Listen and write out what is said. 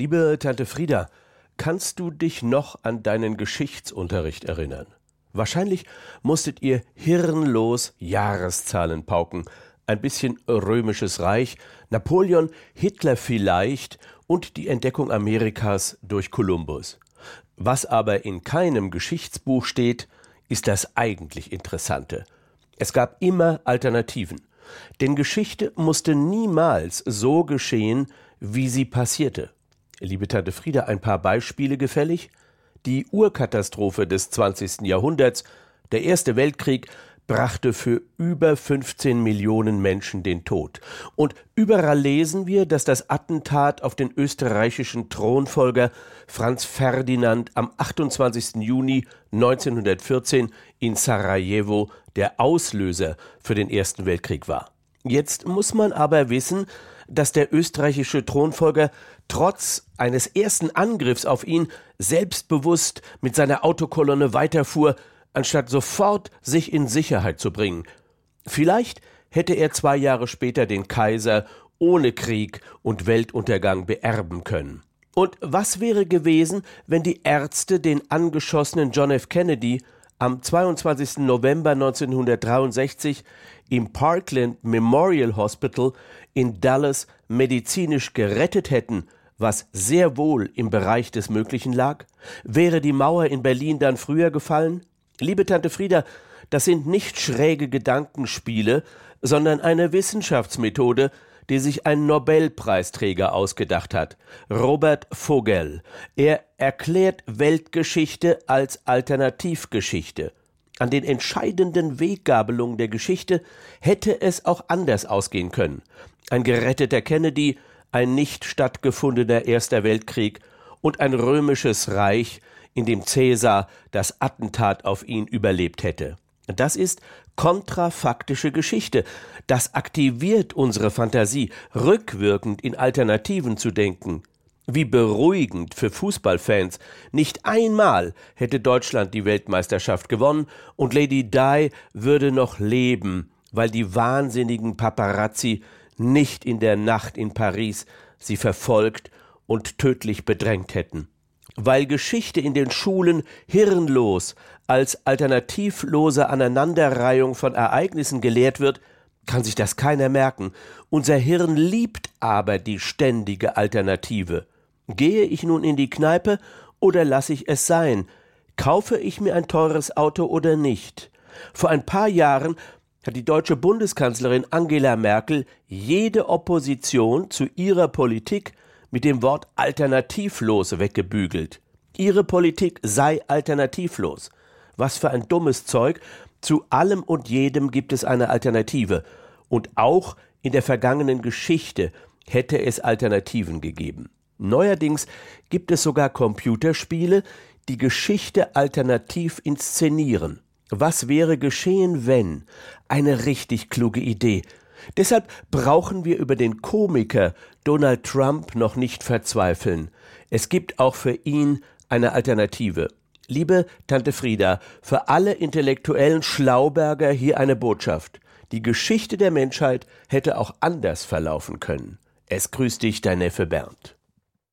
Liebe Tante Frieda, kannst du dich noch an deinen Geschichtsunterricht erinnern? Wahrscheinlich musstet ihr hirnlos Jahreszahlen pauken, ein bisschen römisches Reich, Napoleon, Hitler vielleicht und die Entdeckung Amerikas durch Kolumbus. Was aber in keinem Geschichtsbuch steht, ist das eigentlich Interessante. Es gab immer Alternativen. Denn Geschichte musste niemals so geschehen, wie sie passierte. Liebe Tante Frieda, ein paar Beispiele gefällig? Die Urkatastrophe des 20. Jahrhunderts, der Erste Weltkrieg, brachte für über 15 Millionen Menschen den Tod. Und überall lesen wir, dass das Attentat auf den österreichischen Thronfolger Franz Ferdinand am 28. Juni 1914 in Sarajevo der Auslöser für den Ersten Weltkrieg war. Jetzt muss man aber wissen, dass der österreichische Thronfolger trotz eines ersten Angriffs auf ihn selbstbewusst mit seiner Autokolonne weiterfuhr, anstatt sofort sich in Sicherheit zu bringen. Vielleicht hätte er zwei Jahre später den Kaiser ohne Krieg und Weltuntergang beerben können. Und was wäre gewesen, wenn die Ärzte den angeschossenen John F. Kennedy am 22. November 1963 im Parkland Memorial Hospital in Dallas medizinisch gerettet hätten, was sehr wohl im Bereich des Möglichen lag? Wäre die Mauer in Berlin dann früher gefallen? Liebe Tante Frieda, das sind nicht schräge Gedankenspiele, sondern eine Wissenschaftsmethode, die sich ein Nobelpreisträger ausgedacht hat, Robert Vogel. Er erklärt Weltgeschichte als Alternativgeschichte. An den entscheidenden Weggabelungen der Geschichte hätte es auch anders ausgehen können. Ein geretteter Kennedy, ein nicht stattgefundener Erster Weltkrieg und ein römisches Reich, in dem Cäsar das Attentat auf ihn überlebt hätte. Das ist kontrafaktische Geschichte. Das aktiviert unsere Fantasie, rückwirkend in Alternativen zu denken. Wie beruhigend für Fußballfans. Nicht einmal hätte Deutschland die Weltmeisterschaft gewonnen und Lady Di würde noch leben, weil die wahnsinnigen Paparazzi nicht in der Nacht in Paris sie verfolgt und tödlich bedrängt hätten weil Geschichte in den Schulen hirnlos als alternativlose Aneinanderreihung von Ereignissen gelehrt wird, kann sich das keiner merken. Unser Hirn liebt aber die ständige Alternative. Gehe ich nun in die Kneipe oder lasse ich es sein? Kaufe ich mir ein teures Auto oder nicht? Vor ein paar Jahren hat die deutsche Bundeskanzlerin Angela Merkel jede Opposition zu ihrer Politik mit dem Wort alternativlos weggebügelt. Ihre Politik sei alternativlos. Was für ein dummes Zeug. Zu allem und jedem gibt es eine Alternative. Und auch in der vergangenen Geschichte hätte es Alternativen gegeben. Neuerdings gibt es sogar Computerspiele, die Geschichte alternativ inszenieren. Was wäre geschehen, wenn? Eine richtig kluge Idee. Deshalb brauchen wir über den Komiker Donald Trump noch nicht verzweifeln. Es gibt auch für ihn eine Alternative. Liebe Tante Frieda, für alle intellektuellen Schlauberger hier eine Botschaft. Die Geschichte der Menschheit hätte auch anders verlaufen können. Es grüßt dich dein Neffe Bernd.